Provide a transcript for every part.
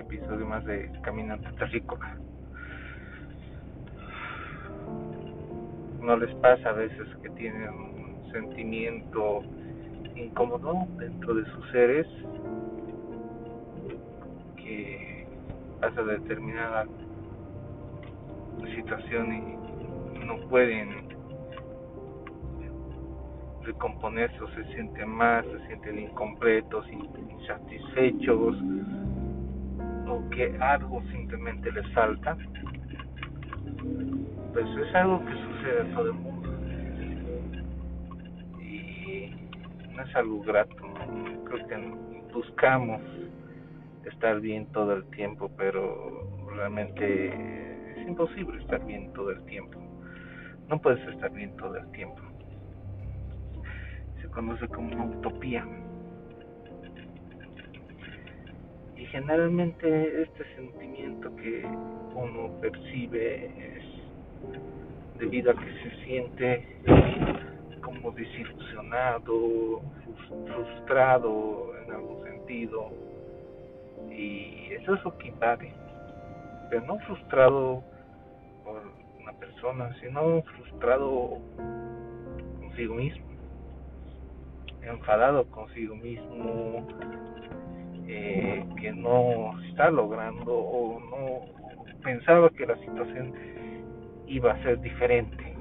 episodio más de Caminante Terrícola. ¿No les pasa a veces que tienen un sentimiento incómodo dentro de sus seres que pasa determinada situación y no pueden recomponerse o se sienten más, se sienten incompletos, insatisfechos que algo simplemente les falta, pues es algo que sucede a todo el mundo y no es algo grato, creo que buscamos estar bien todo el tiempo, pero realmente es imposible estar bien todo el tiempo. No puedes estar bien todo el tiempo conoce como una utopía. Y generalmente este sentimiento que uno percibe es debido a que se siente como desilusionado, frustrado en algún sentido. Y eso es lo que invade. Pero no frustrado por una persona, sino frustrado consigo mismo enfadado consigo mismo, eh, que no está logrando o no pensaba que la situación iba a ser diferente,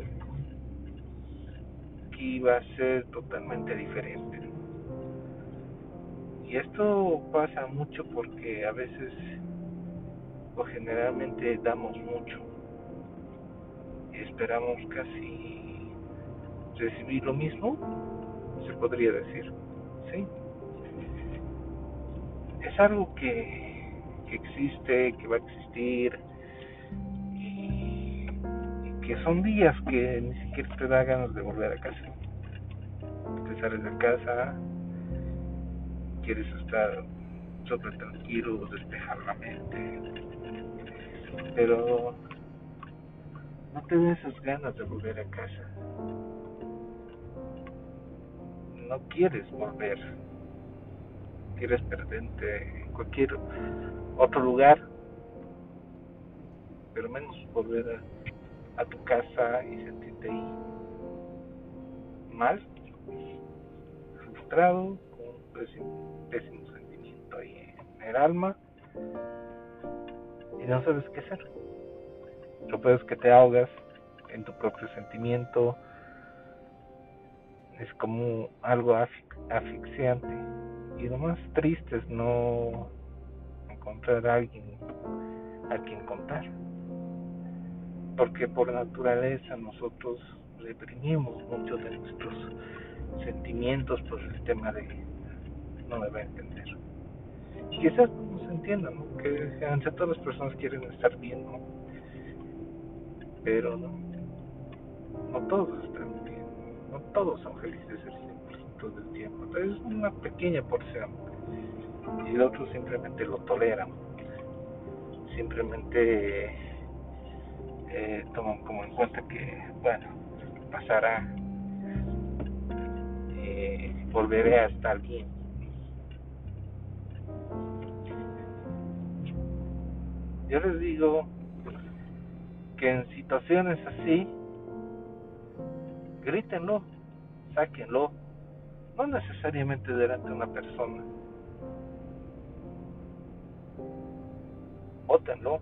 que iba a ser totalmente diferente. Y esto pasa mucho porque a veces o generalmente damos mucho esperamos casi recibir lo mismo se podría decir. ¿sí? Es algo que, existe, que va a existir y, que son días que ni siquiera te da ganas de volver a casa. Te sales de casa, quieres estar súper tranquilo, despejar la mente, pero no te da esas ganas de volver a casa no quieres volver, quieres perderte en cualquier otro lugar, pero menos volver a, tu casa y sentirte ahí mal, frustrado, con un pésimo, sentimiento ahí en el alma y no sabes qué hacer. Lo peor es que te ahogas en tu propio sentimiento, es como algo asfixiante y lo más triste es no encontrar a alguien a quien contar porque por naturaleza nosotros reprimimos muchos de nuestros sentimientos por el tema de no me va a entender y quizás no se entienda ¿no? que entre todas las personas quieren estar bien ¿no? pero no, no todos están no todos son felices el 100% del tiempo, es una pequeña porción. Y el otro simplemente lo toleran, simplemente eh, toman como en cuenta que, bueno, pasará, eh, volveré a estar bien. Yo les digo que en situaciones así grítenlo, sáquenlo, no necesariamente delante de una persona. Bótenlo,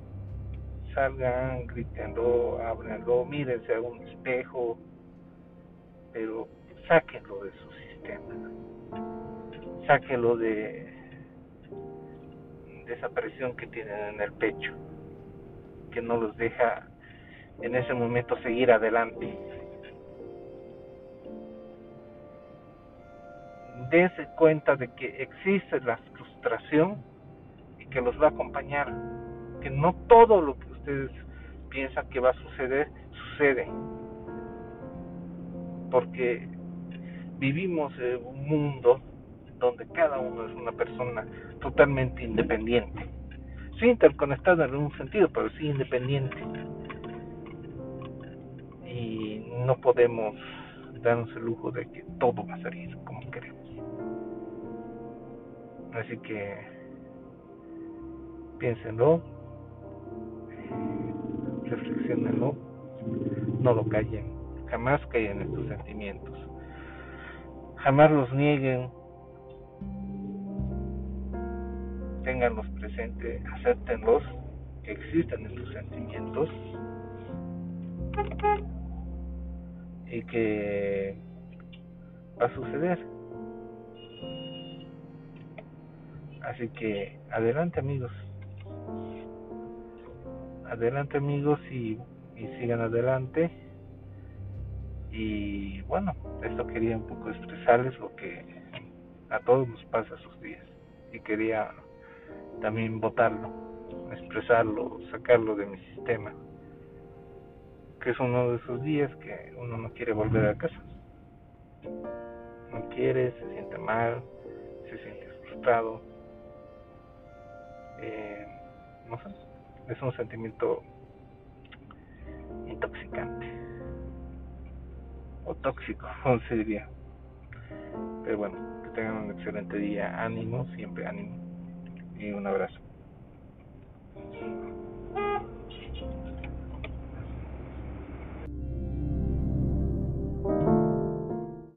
salgan, grítenlo, ábrenlo, mírense a un espejo, pero sáquenlo de su sistema, sáquenlo de, de esa presión que tienen en el pecho, que no los deja en ese momento seguir adelante. Dense cuenta de que existe la frustración y que los va a acompañar, que no todo lo que ustedes piensan que va a suceder, sucede, porque vivimos en un mundo donde cada uno es una persona totalmente independiente, sí interconectada en un sentido, pero sí independiente. Y no podemos darnos el lujo de que todo va a salir como. Así que piénsenlo, reflexionenlo, no lo callen, jamás callen estos sentimientos, jamás los nieguen, tenganlos presentes, acéptenlos, que existen estos sentimientos y que va a suceder. Así que adelante amigos. Adelante amigos y, sigan adelante. Y bueno, esto quería un poco expresarles lo que a todos nos pasa sus días. Y quería también votarlo, expresarlo, sacarlo de mi sistema. Que es uno de esos días que uno no quiere volver a casa. No quiere, se siente mal, se siente frustrado no sé, es un sentimiento intoxicante o tóxico, se diría. Pero bueno, que tengan un excelente día, ánimo, siempre ánimo y un abrazo.